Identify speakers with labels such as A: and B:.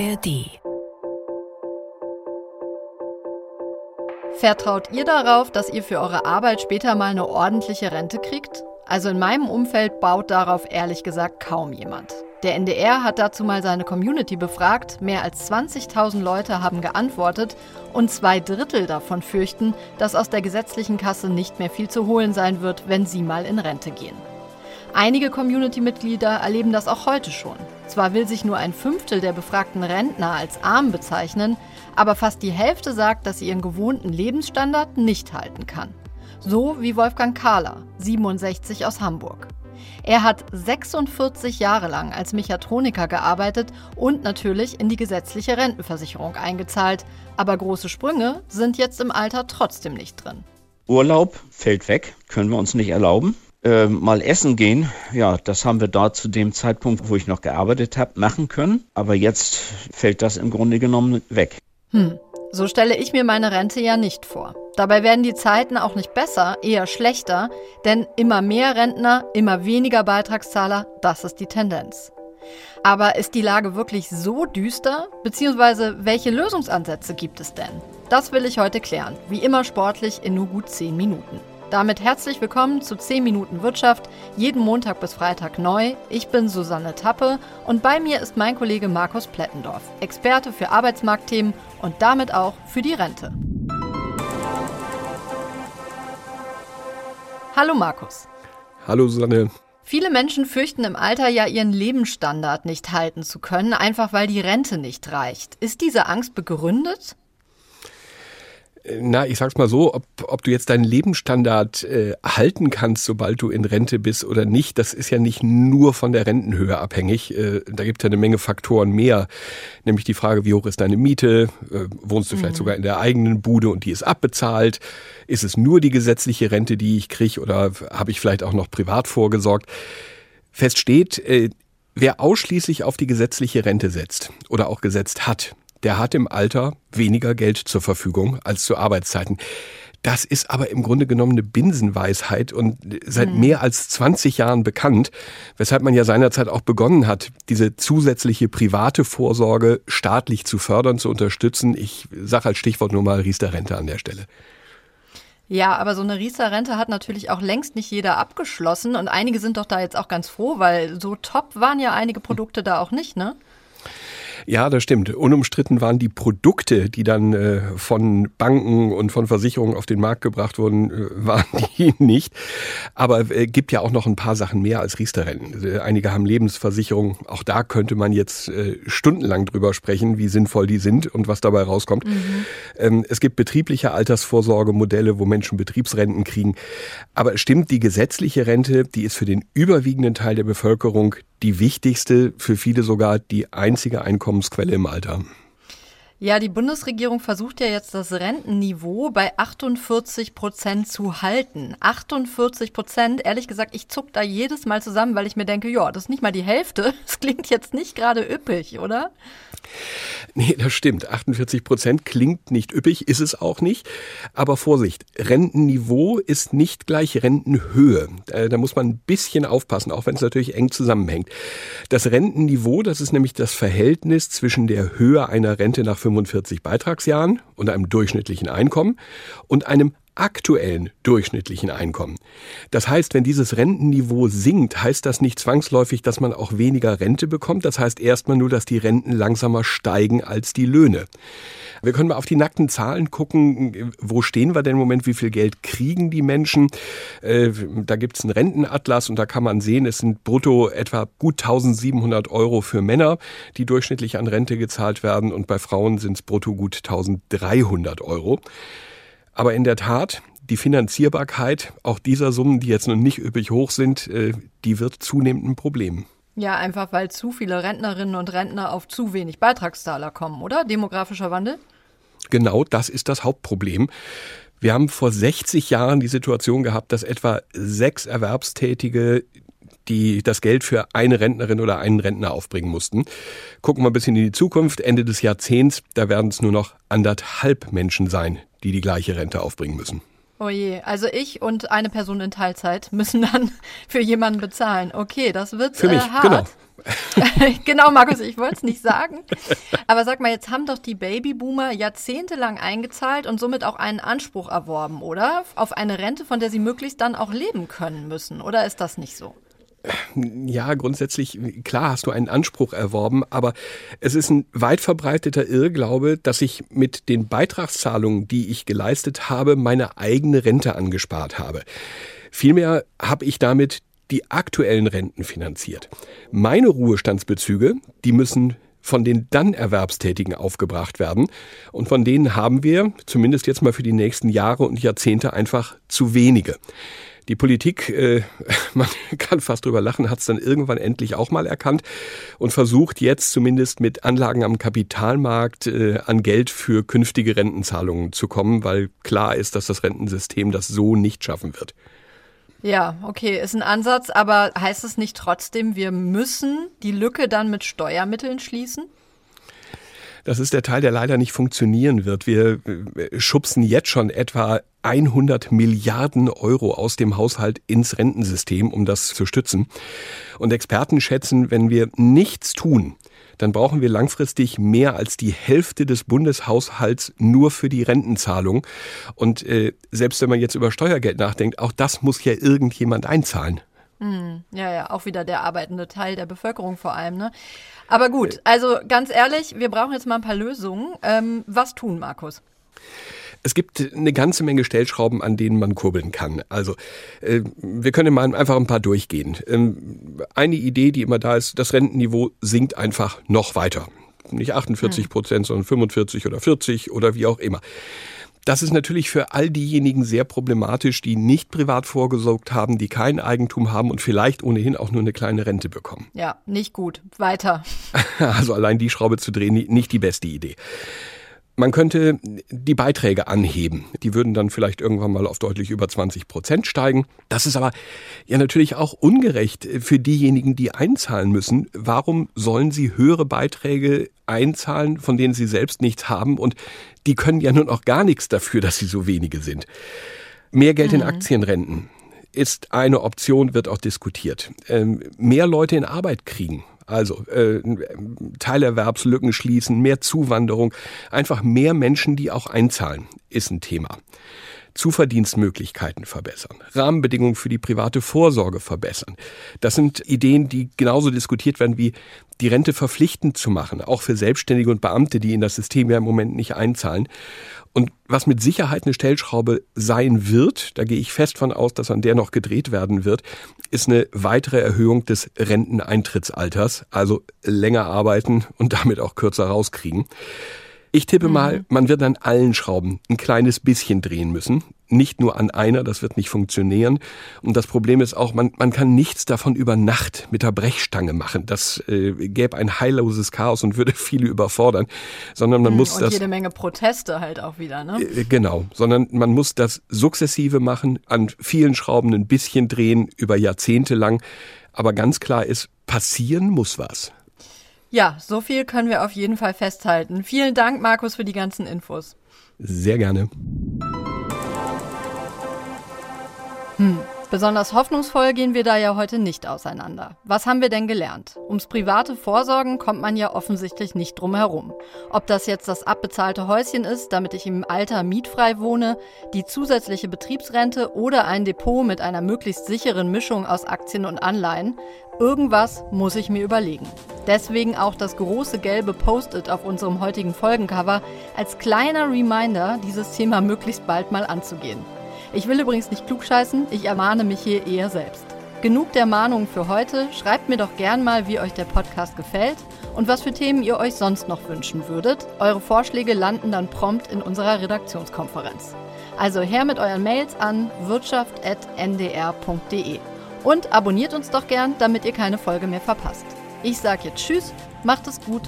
A: ARD.
B: Vertraut ihr darauf, dass ihr für eure Arbeit später mal eine ordentliche Rente kriegt? Also in meinem Umfeld baut darauf ehrlich gesagt kaum jemand. Der NDR hat dazu mal seine Community befragt. Mehr als 20.000 Leute haben geantwortet und zwei Drittel davon fürchten, dass aus der gesetzlichen Kasse nicht mehr viel zu holen sein wird, wenn sie mal in Rente gehen. Einige Community-Mitglieder erleben das auch heute schon. Zwar will sich nur ein Fünftel der befragten Rentner als arm bezeichnen, aber fast die Hälfte sagt, dass sie ihren gewohnten Lebensstandard nicht halten kann. So wie Wolfgang Kahler, 67 aus Hamburg. Er hat 46 Jahre lang als Mechatroniker gearbeitet und natürlich in die gesetzliche Rentenversicherung eingezahlt. Aber große Sprünge sind jetzt im Alter trotzdem nicht drin.
C: Urlaub fällt weg, können wir uns nicht erlauben. Äh, mal essen gehen, ja, das haben wir da zu dem Zeitpunkt, wo ich noch gearbeitet habe, machen können. Aber jetzt fällt das im Grunde genommen weg.
B: Hm, so stelle ich mir meine Rente ja nicht vor. Dabei werden die Zeiten auch nicht besser, eher schlechter, denn immer mehr Rentner, immer weniger Beitragszahler, das ist die Tendenz. Aber ist die Lage wirklich so düster? Beziehungsweise welche Lösungsansätze gibt es denn? Das will ich heute klären, wie immer sportlich in nur gut 10 Minuten. Damit herzlich willkommen zu 10 Minuten Wirtschaft, jeden Montag bis Freitag neu. Ich bin Susanne Tappe und bei mir ist mein Kollege Markus Plettendorf, Experte für Arbeitsmarktthemen und damit auch für die Rente. Hallo Markus.
D: Hallo Susanne.
B: Viele Menschen fürchten im Alter ja ihren Lebensstandard nicht halten zu können, einfach weil die Rente nicht reicht. Ist diese Angst begründet?
D: Na, ich sag's mal so, ob, ob du jetzt deinen Lebensstandard äh, halten kannst, sobald du in Rente bist oder nicht, das ist ja nicht nur von der Rentenhöhe abhängig. Äh, da gibt ja eine Menge Faktoren mehr. Nämlich die Frage, wie hoch ist deine Miete? Äh, wohnst du vielleicht mhm. sogar in der eigenen Bude und die ist abbezahlt? Ist es nur die gesetzliche Rente, die ich kriege oder habe ich vielleicht auch noch privat vorgesorgt? Fest steht, äh, wer ausschließlich auf die gesetzliche Rente setzt oder auch gesetzt hat, der hat im Alter weniger Geld zur Verfügung als zu Arbeitszeiten. Das ist aber im Grunde genommen eine Binsenweisheit und seit mhm. mehr als 20 Jahren bekannt, weshalb man ja seinerzeit auch begonnen hat, diese zusätzliche private Vorsorge staatlich zu fördern, zu unterstützen. Ich sage als Stichwort nur mal Riester-Rente an der Stelle.
B: Ja, aber so eine Riester-Rente hat natürlich auch längst nicht jeder abgeschlossen und einige sind doch da jetzt auch ganz froh, weil so top waren ja einige Produkte da auch nicht, ne?
D: Ja, das stimmt. Unumstritten waren die Produkte, die dann äh, von Banken und von Versicherungen auf den Markt gebracht wurden, äh, waren die nicht. Aber äh, gibt ja auch noch ein paar Sachen mehr als Riester-Renten. Äh, einige haben Lebensversicherungen. Auch da könnte man jetzt äh, stundenlang drüber sprechen, wie sinnvoll die sind und was dabei rauskommt. Mhm. Ähm, es gibt betriebliche Altersvorsorgemodelle, wo Menschen Betriebsrenten kriegen. Aber stimmt, die gesetzliche Rente, die ist für den überwiegenden Teil der Bevölkerung die wichtigste, für viele sogar die einzige Einkommensquelle im Alter.
B: Ja, die Bundesregierung versucht ja jetzt das Rentenniveau bei 48 Prozent zu halten. 48 Prozent, ehrlich gesagt, ich zuck da jedes Mal zusammen, weil ich mir denke, ja, das ist nicht mal die Hälfte. Das klingt jetzt nicht gerade üppig, oder?
D: Nee, das stimmt. 48 Prozent klingt nicht üppig, ist es auch nicht. Aber Vorsicht, Rentenniveau ist nicht gleich Rentenhöhe. Da muss man ein bisschen aufpassen, auch wenn es natürlich eng zusammenhängt. Das Rentenniveau, das ist nämlich das Verhältnis zwischen der Höhe einer Rente nach 45 Beitragsjahren und einem durchschnittlichen Einkommen und einem aktuellen durchschnittlichen Einkommen. Das heißt, wenn dieses Rentenniveau sinkt, heißt das nicht zwangsläufig, dass man auch weniger Rente bekommt. Das heißt erstmal nur, dass die Renten langsamer steigen als die Löhne. Wir können mal auf die nackten Zahlen gucken. Wo stehen wir denn im Moment? Wie viel Geld kriegen die Menschen? Äh, da gibt es einen Rentenatlas und da kann man sehen, es sind brutto etwa gut 1700 Euro für Männer, die durchschnittlich an Rente gezahlt werden und bei Frauen sind es brutto gut 1300 Euro. Aber in der Tat, die Finanzierbarkeit auch dieser Summen, die jetzt noch nicht üppig hoch sind, äh, die wird zunehmend ein Problem.
B: Ja, einfach weil zu viele Rentnerinnen und Rentner auf zu wenig Beitragszahler kommen, oder? Demografischer Wandel?
D: Genau das ist das Hauptproblem. Wir haben vor 60 Jahren die Situation gehabt, dass etwa sechs Erwerbstätige die das Geld für eine Rentnerin oder einen Rentner aufbringen mussten. Gucken wir ein bisschen in die Zukunft. Ende des Jahrzehnts, da werden es nur noch anderthalb Menschen sein, die die gleiche Rente aufbringen müssen.
B: Oh je, also ich und eine Person in Teilzeit müssen dann für jemanden bezahlen. Okay, das wird
D: für mich,
B: äh, hart.
D: Genau.
B: genau, Markus, ich wollte es nicht sagen. Aber sag mal, jetzt haben doch die Babyboomer jahrzehntelang eingezahlt und somit auch einen Anspruch erworben, oder? Auf eine Rente, von der sie möglichst dann auch leben können müssen. Oder ist das nicht so?
D: Ja, grundsätzlich, klar hast du einen Anspruch erworben, aber es ist ein weit verbreiteter Irrglaube, dass ich mit den Beitragszahlungen, die ich geleistet habe, meine eigene Rente angespart habe. Vielmehr habe ich damit die aktuellen Renten finanziert. Meine Ruhestandsbezüge, die müssen von den dann Erwerbstätigen aufgebracht werden. Und von denen haben wir, zumindest jetzt mal für die nächsten Jahre und Jahrzehnte, einfach zu wenige. Die Politik, äh, man kann fast drüber lachen, hat es dann irgendwann endlich auch mal erkannt und versucht jetzt zumindest mit Anlagen am Kapitalmarkt äh, an Geld für künftige Rentenzahlungen zu kommen, weil klar ist, dass das Rentensystem das so nicht schaffen wird.
B: Ja, okay, ist ein Ansatz, aber heißt es nicht trotzdem, wir müssen die Lücke dann mit Steuermitteln schließen?
D: Das ist der Teil, der leider nicht funktionieren wird. Wir äh, schubsen jetzt schon etwa 100 Milliarden Euro aus dem Haushalt ins Rentensystem, um das zu stützen. Und Experten schätzen, wenn wir nichts tun, dann brauchen wir langfristig mehr als die Hälfte des Bundeshaushalts nur für die Rentenzahlung. Und äh, selbst wenn man jetzt über Steuergeld nachdenkt, auch das muss ja irgendjemand einzahlen.
B: Hm, ja, ja, auch wieder der arbeitende Teil der Bevölkerung vor allem. Ne? Aber gut, also ganz ehrlich, wir brauchen jetzt mal ein paar Lösungen. Ähm, was tun, Markus?
D: Es gibt eine ganze Menge Stellschrauben, an denen man kurbeln kann. Also äh, wir können mal einfach ein paar durchgehen. Ähm, eine Idee, die immer da ist, das Rentenniveau sinkt einfach noch weiter. Nicht 48 Prozent, sondern 45 oder 40 oder wie auch immer. Das ist natürlich für all diejenigen sehr problematisch, die nicht privat vorgesorgt haben, die kein Eigentum haben und vielleicht ohnehin auch nur eine kleine Rente bekommen.
B: Ja, nicht gut. Weiter.
D: Also allein die Schraube zu drehen, nicht die beste Idee. Man könnte die Beiträge anheben. Die würden dann vielleicht irgendwann mal auf deutlich über 20 Prozent steigen. Das ist aber ja natürlich auch ungerecht für diejenigen, die einzahlen müssen. Warum sollen sie höhere Beiträge einzahlen, von denen sie selbst nichts haben? Und die können ja nun auch gar nichts dafür, dass sie so wenige sind. Mehr Geld mhm. in Aktienrenten ist eine Option, wird auch diskutiert. Ähm, mehr Leute in Arbeit kriegen. Also äh, Teilerwerbslücken schließen, mehr Zuwanderung, einfach mehr Menschen, die auch einzahlen, ist ein Thema. Zuverdienstmöglichkeiten verbessern, Rahmenbedingungen für die private Vorsorge verbessern. Das sind Ideen, die genauso diskutiert werden wie die Rente verpflichtend zu machen, auch für Selbstständige und Beamte, die in das System ja im Moment nicht einzahlen. Und was mit Sicherheit eine Stellschraube sein wird, da gehe ich fest von aus, dass an der noch gedreht werden wird, ist eine weitere Erhöhung des Renteneintrittsalters, also länger arbeiten und damit auch kürzer rauskriegen. Ich tippe mhm. mal, man wird an allen Schrauben ein kleines bisschen drehen müssen. Nicht nur an einer, das wird nicht funktionieren. Und das Problem ist auch, man, man kann nichts davon über Nacht mit der Brechstange machen. Das äh, gäbe ein heilloses Chaos und würde viele überfordern. Sondern man mhm, muss
B: und
D: das.
B: jede Menge Proteste halt auch wieder, ne?
D: Äh, genau. Sondern man muss das sukzessive machen, an vielen Schrauben ein bisschen drehen, über Jahrzehnte lang. Aber ganz klar ist, passieren muss was.
B: Ja, so viel können wir auf jeden Fall festhalten. Vielen Dank, Markus, für die ganzen Infos.
D: Sehr gerne.
B: Hm. Besonders hoffnungsvoll gehen wir da ja heute nicht auseinander. Was haben wir denn gelernt? Ums private Vorsorgen kommt man ja offensichtlich nicht drum herum. Ob das jetzt das abbezahlte Häuschen ist, damit ich im Alter mietfrei wohne, die zusätzliche Betriebsrente oder ein Depot mit einer möglichst sicheren Mischung aus Aktien und Anleihen, irgendwas muss ich mir überlegen. Deswegen auch das große gelbe Post-it auf unserem heutigen Folgencover als kleiner Reminder, dieses Thema möglichst bald mal anzugehen. Ich will übrigens nicht klugscheißen, ich ermahne mich hier eher selbst. Genug der Mahnungen für heute. Schreibt mir doch gern mal, wie euch der Podcast gefällt und was für Themen ihr euch sonst noch wünschen würdet. Eure Vorschläge landen dann prompt in unserer Redaktionskonferenz. Also her mit euren Mails an wirtschaft.ndr.de. Und abonniert uns doch gern, damit ihr keine Folge mehr verpasst. Ich sage jetzt Tschüss, macht es gut.